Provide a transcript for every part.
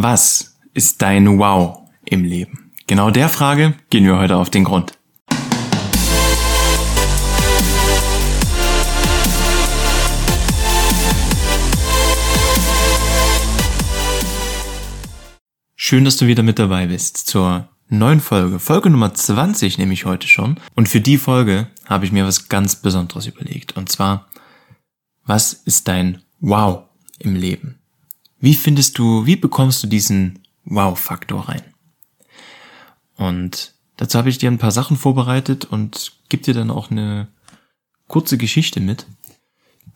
Was ist dein Wow im Leben? Genau der Frage gehen wir heute auf den Grund. Schön, dass du wieder mit dabei bist zur neuen Folge. Folge Nummer 20 nehme ich heute schon. Und für die Folge habe ich mir was ganz Besonderes überlegt. Und zwar, was ist dein Wow im Leben? Wie findest du, wie bekommst du diesen Wow-Faktor rein? Und dazu habe ich dir ein paar Sachen vorbereitet und gebe dir dann auch eine kurze Geschichte mit,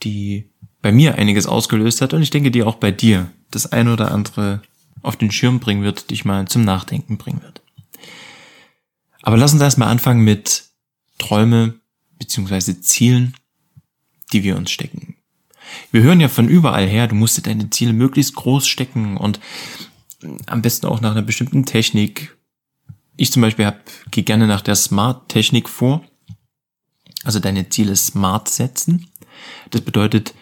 die bei mir einiges ausgelöst hat und ich denke, die auch bei dir das ein oder andere auf den Schirm bringen wird, dich mal zum Nachdenken bringen wird. Aber lass uns erstmal anfangen mit Träume beziehungsweise Zielen, die wir uns stecken. Wir hören ja von überall her, du musst dir deine Ziele möglichst groß stecken und am besten auch nach einer bestimmten Technik. Ich zum Beispiel hab, gehe gerne nach der Smart-Technik vor. Also deine Ziele smart setzen. Das bedeutet,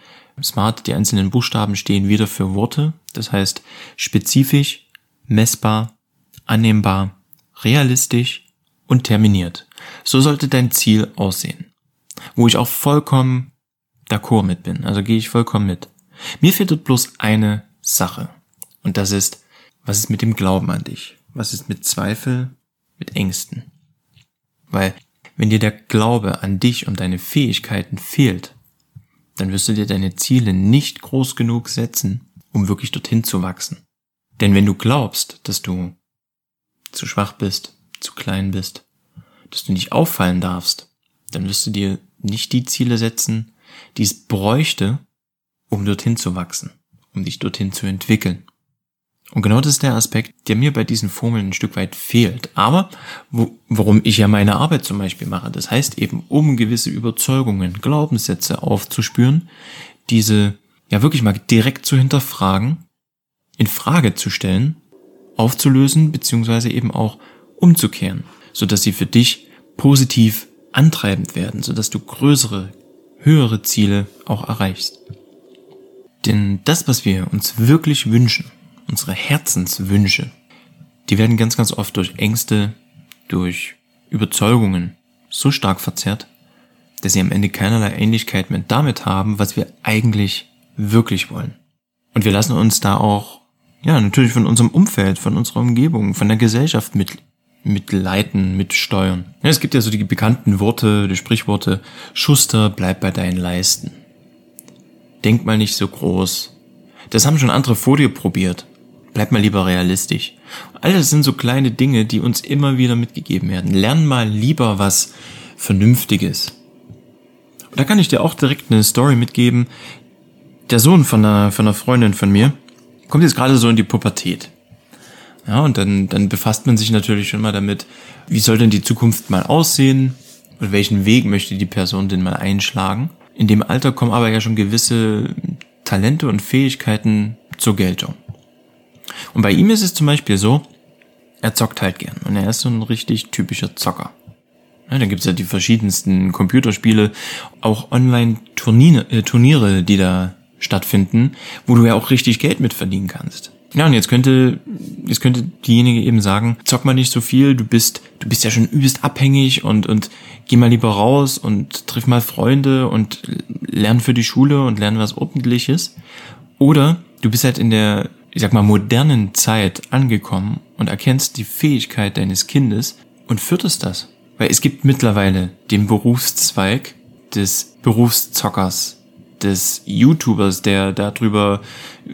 smart, die einzelnen Buchstaben stehen wieder für Worte. Das heißt spezifisch, messbar, annehmbar, realistisch und terminiert. So sollte dein Ziel aussehen. Wo ich auch vollkommen d'accord mit bin. Also gehe ich vollkommen mit. Mir fehlt dort bloß eine Sache. Und das ist, was ist mit dem Glauben an dich? Was ist mit Zweifel, mit Ängsten? Weil, wenn dir der Glaube an dich und deine Fähigkeiten fehlt, dann wirst du dir deine Ziele nicht groß genug setzen, um wirklich dorthin zu wachsen. Denn wenn du glaubst, dass du zu schwach bist, zu klein bist, dass du nicht auffallen darfst, dann wirst du dir nicht die Ziele setzen, die es bräuchte, um dorthin zu wachsen, um dich dorthin zu entwickeln. Und genau das ist der Aspekt, der mir bei diesen Formeln ein Stück weit fehlt. Aber wo, warum ich ja meine Arbeit zum Beispiel mache, das heißt eben, um gewisse Überzeugungen, Glaubenssätze aufzuspüren, diese ja wirklich mal direkt zu hinterfragen, in Frage zu stellen, aufzulösen, beziehungsweise eben auch umzukehren, so dass sie für dich positiv antreibend werden, so dass du größere, höhere Ziele auch erreichst. Denn das, was wir uns wirklich wünschen, unsere Herzenswünsche, die werden ganz, ganz oft durch Ängste, durch Überzeugungen so stark verzerrt, dass sie am Ende keinerlei Ähnlichkeit mehr damit haben, was wir eigentlich wirklich wollen. Und wir lassen uns da auch, ja, natürlich von unserem Umfeld, von unserer Umgebung, von der Gesellschaft mit, mitleiten, mitsteuern. Ja, es gibt ja so die bekannten Worte, die Sprichworte, Schuster, bleib bei deinen Leisten. Denk mal nicht so groß. Das haben schon andere vor dir probiert. Bleib mal lieber realistisch. All das sind so kleine Dinge, die uns immer wieder mitgegeben werden. Lern mal lieber was Vernünftiges. Und da kann ich dir auch direkt eine Story mitgeben. Der Sohn von einer, von einer Freundin von mir kommt jetzt gerade so in die Pubertät. Ja, und dann, dann befasst man sich natürlich schon mal damit, wie soll denn die Zukunft mal aussehen und welchen Weg möchte die Person denn mal einschlagen. In dem Alter kommen aber ja schon gewisse Talente und Fähigkeiten zur Geltung. Und bei ihm ist es zum Beispiel so, er zockt halt gern und er ist so ein richtig typischer Zocker. Ja, dann gibt's ja die verschiedensten Computerspiele, auch Online-Turniere, äh, Turniere, die da stattfinden, wo du ja auch richtig Geld mit verdienen kannst. Ja, und jetzt könnte, jetzt könnte diejenige eben sagen, zock mal nicht so viel, du bist, du bist ja schon übelst abhängig und, und geh mal lieber raus und triff mal Freunde und lern für die Schule und lern was Ordentliches. Oder du bist halt in der ich sag mal, modernen Zeit angekommen und erkennst die Fähigkeit deines Kindes und führtest das. Weil es gibt mittlerweile den Berufszweig des Berufszockers, des YouTubers, der darüber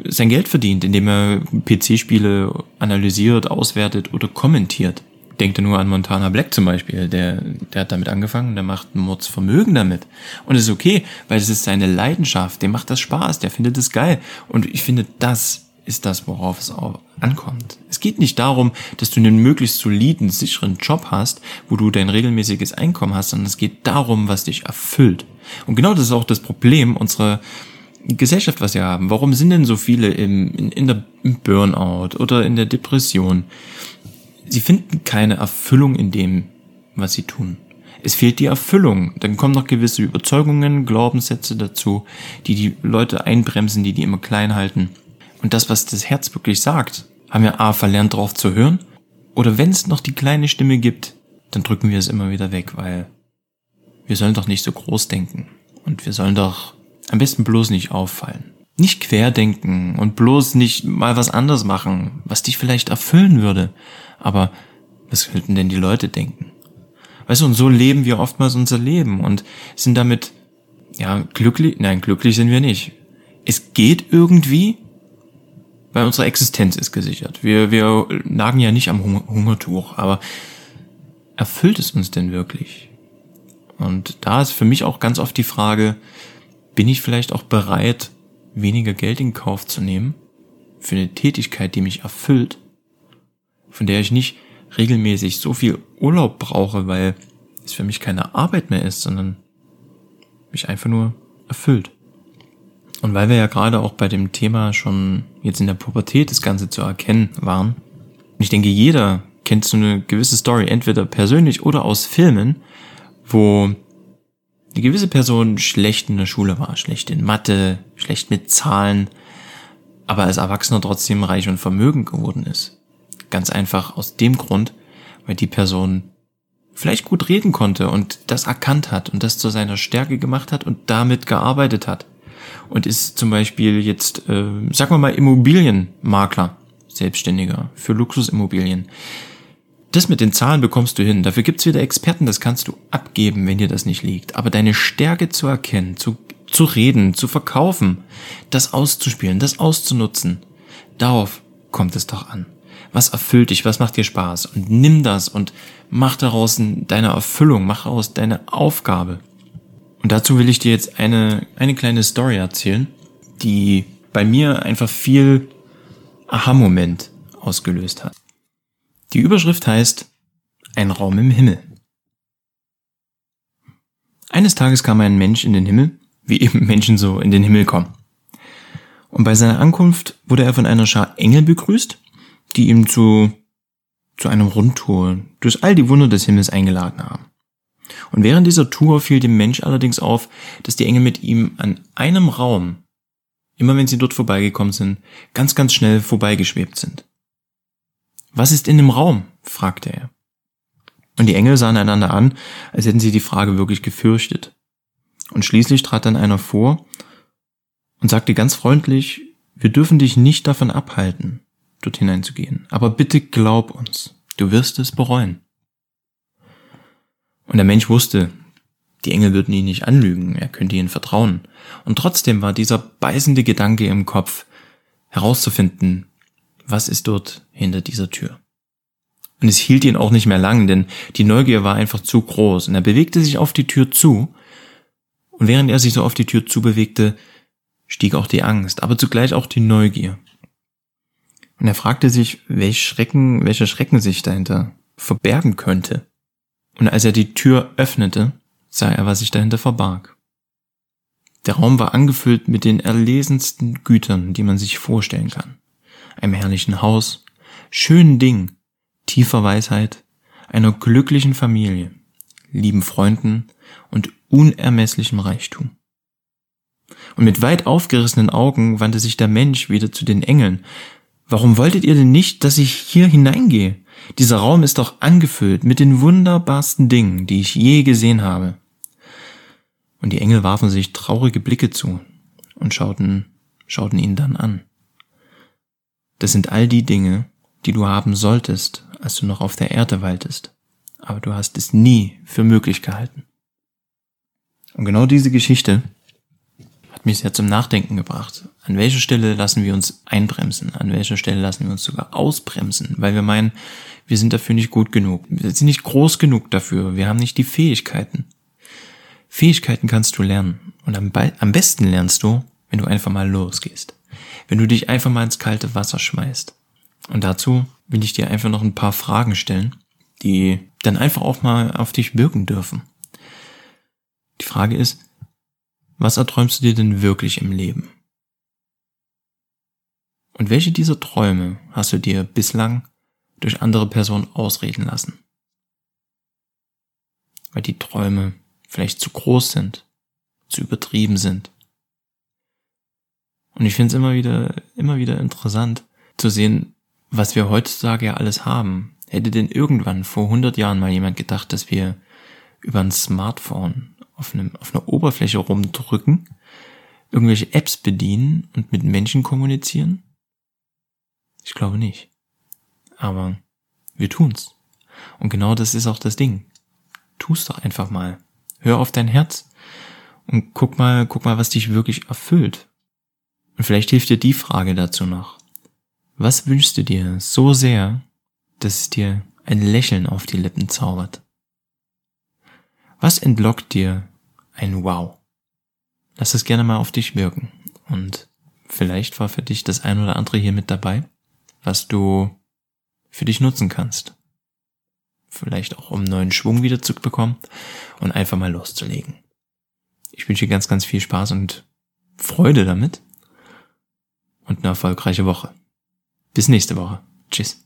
sein Geld verdient, indem er PC-Spiele analysiert, auswertet oder kommentiert. Denkt nur an Montana Black zum Beispiel, der, der hat damit angefangen, der macht ein Mordsvermögen damit. Und es ist okay, weil es ist seine Leidenschaft, dem macht das Spaß, der findet es geil. Und ich finde, das ist das, worauf es auch ankommt. Es geht nicht darum, dass du einen möglichst soliden, sicheren Job hast, wo du dein regelmäßiges Einkommen hast, sondern es geht darum, was dich erfüllt. Und genau das ist auch das Problem unserer Gesellschaft, was wir haben. Warum sind denn so viele im, in, in der im Burnout oder in der Depression? Sie finden keine Erfüllung in dem, was sie tun. Es fehlt die Erfüllung. Dann kommen noch gewisse Überzeugungen, Glaubenssätze dazu, die die Leute einbremsen, die die immer klein halten. Und das, was das Herz wirklich sagt, Haben wir A verlernt, drauf zu hören? Oder wenn es noch die kleine Stimme gibt, dann drücken wir es immer wieder weg, weil wir sollen doch nicht so groß denken. Und wir sollen doch am besten bloß nicht auffallen. Nicht querdenken und bloß nicht mal was anderes machen, was dich vielleicht erfüllen würde. Aber was könnten denn die Leute denken? Weißt du, und so leben wir oftmals unser Leben und sind damit, ja, glücklich, nein, glücklich sind wir nicht. Es geht irgendwie, weil unsere Existenz ist gesichert. Wir, wir nagen ja nicht am Hungertuch, aber erfüllt es uns denn wirklich? Und da ist für mich auch ganz oft die Frage, bin ich vielleicht auch bereit, weniger Geld in Kauf zu nehmen für eine Tätigkeit, die mich erfüllt, von der ich nicht regelmäßig so viel Urlaub brauche, weil es für mich keine Arbeit mehr ist, sondern mich einfach nur erfüllt. Und weil wir ja gerade auch bei dem Thema schon jetzt in der Pubertät das Ganze zu erkennen waren, ich denke, jeder kennt so eine gewisse Story, entweder persönlich oder aus Filmen, wo eine gewisse Person schlecht in der Schule war, schlecht in Mathe, schlecht mit Zahlen, aber als Erwachsener trotzdem reich und vermögend geworden ist. Ganz einfach aus dem Grund, weil die Person vielleicht gut reden konnte und das erkannt hat und das zu seiner Stärke gemacht hat und damit gearbeitet hat. Und ist zum Beispiel jetzt, äh, sagen wir mal, Immobilienmakler, Selbstständiger für Luxusimmobilien. Das mit den Zahlen bekommst du hin. Dafür gibt's wieder Experten, das kannst du abgeben, wenn dir das nicht liegt. Aber deine Stärke zu erkennen, zu, zu reden, zu verkaufen, das auszuspielen, das auszunutzen, darauf kommt es doch an. Was erfüllt dich? Was macht dir Spaß? Und nimm das und mach daraus deine Erfüllung, mach daraus deine Aufgabe. Und dazu will ich dir jetzt eine, eine kleine Story erzählen, die bei mir einfach viel Aha-Moment ausgelöst hat. Die Überschrift heißt Ein Raum im Himmel. Eines Tages kam ein Mensch in den Himmel, wie eben Menschen so in den Himmel kommen. Und bei seiner Ankunft wurde er von einer Schar Engel begrüßt, die ihm zu, zu einem Rundtour durch all die Wunder des Himmels eingeladen haben. Und während dieser Tour fiel dem Mensch allerdings auf, dass die Engel mit ihm an einem Raum, immer wenn sie dort vorbeigekommen sind, ganz, ganz schnell vorbeigeschwebt sind. Was ist in dem Raum? fragte er. Und die Engel sahen einander an, als hätten sie die Frage wirklich gefürchtet. Und schließlich trat dann einer vor und sagte ganz freundlich, wir dürfen dich nicht davon abhalten, dort hineinzugehen. Aber bitte glaub uns, du wirst es bereuen. Und der Mensch wusste, die Engel würden ihn nicht anlügen, er könnte ihnen vertrauen. Und trotzdem war dieser beißende Gedanke im Kopf, herauszufinden, was ist dort hinter dieser Tür. Und es hielt ihn auch nicht mehr lang, denn die Neugier war einfach zu groß und er bewegte sich auf die Tür zu. Und während er sich so auf die Tür zubewegte, stieg auch die Angst, aber zugleich auch die Neugier. Und er fragte sich, welch Schrecken, welcher Schrecken sich dahinter verbergen könnte. Und als er die Tür öffnete, sah er, was sich dahinter verbarg. Der Raum war angefüllt mit den erlesensten Gütern, die man sich vorstellen kann einem herrlichen Haus, schönen Dingen, tiefer Weisheit, einer glücklichen Familie, lieben Freunden und unermesslichem Reichtum. Und mit weit aufgerissenen Augen wandte sich der Mensch wieder zu den Engeln. Warum wolltet ihr denn nicht, dass ich hier hineingehe? Dieser Raum ist doch angefüllt mit den wunderbarsten Dingen, die ich je gesehen habe. Und die Engel warfen sich traurige Blicke zu und schauten, schauten ihn dann an. Das sind all die Dinge, die du haben solltest, als du noch auf der Erde waltest. Aber du hast es nie für möglich gehalten. Und genau diese Geschichte hat mich sehr zum Nachdenken gebracht. An welcher Stelle lassen wir uns einbremsen? An welcher Stelle lassen wir uns sogar ausbremsen? Weil wir meinen, wir sind dafür nicht gut genug. Wir sind nicht groß genug dafür. Wir haben nicht die Fähigkeiten. Fähigkeiten kannst du lernen. Und am, am besten lernst du, wenn du einfach mal losgehst wenn du dich einfach mal ins kalte Wasser schmeißt. Und dazu will ich dir einfach noch ein paar Fragen stellen, die dann einfach auch mal auf dich wirken dürfen. Die Frage ist, was erträumst du dir denn wirklich im Leben? Und welche dieser Träume hast du dir bislang durch andere Personen ausreden lassen? Weil die Träume vielleicht zu groß sind, zu übertrieben sind und ich finde es immer wieder, immer wieder interessant zu sehen, was wir heutzutage ja alles haben. Hätte denn irgendwann vor 100 Jahren mal jemand gedacht, dass wir über ein Smartphone auf, einem, auf einer Oberfläche rumdrücken, irgendwelche Apps bedienen und mit Menschen kommunizieren? Ich glaube nicht. Aber wir tun's. Und genau das ist auch das Ding. Tu's doch einfach mal. Hör auf dein Herz und guck mal, guck mal, was dich wirklich erfüllt. Und vielleicht hilft dir die Frage dazu noch. Was wünschst du dir so sehr, dass es dir ein Lächeln auf die Lippen zaubert? Was entlockt dir ein Wow? Lass es gerne mal auf dich wirken. Und vielleicht war für dich das ein oder andere hier mit dabei, was du für dich nutzen kannst. Vielleicht auch um neuen Schwung wieder zu bekommen und einfach mal loszulegen. Ich wünsche dir ganz, ganz viel Spaß und Freude damit und eine erfolgreiche Woche. Bis nächste Woche. Tschüss.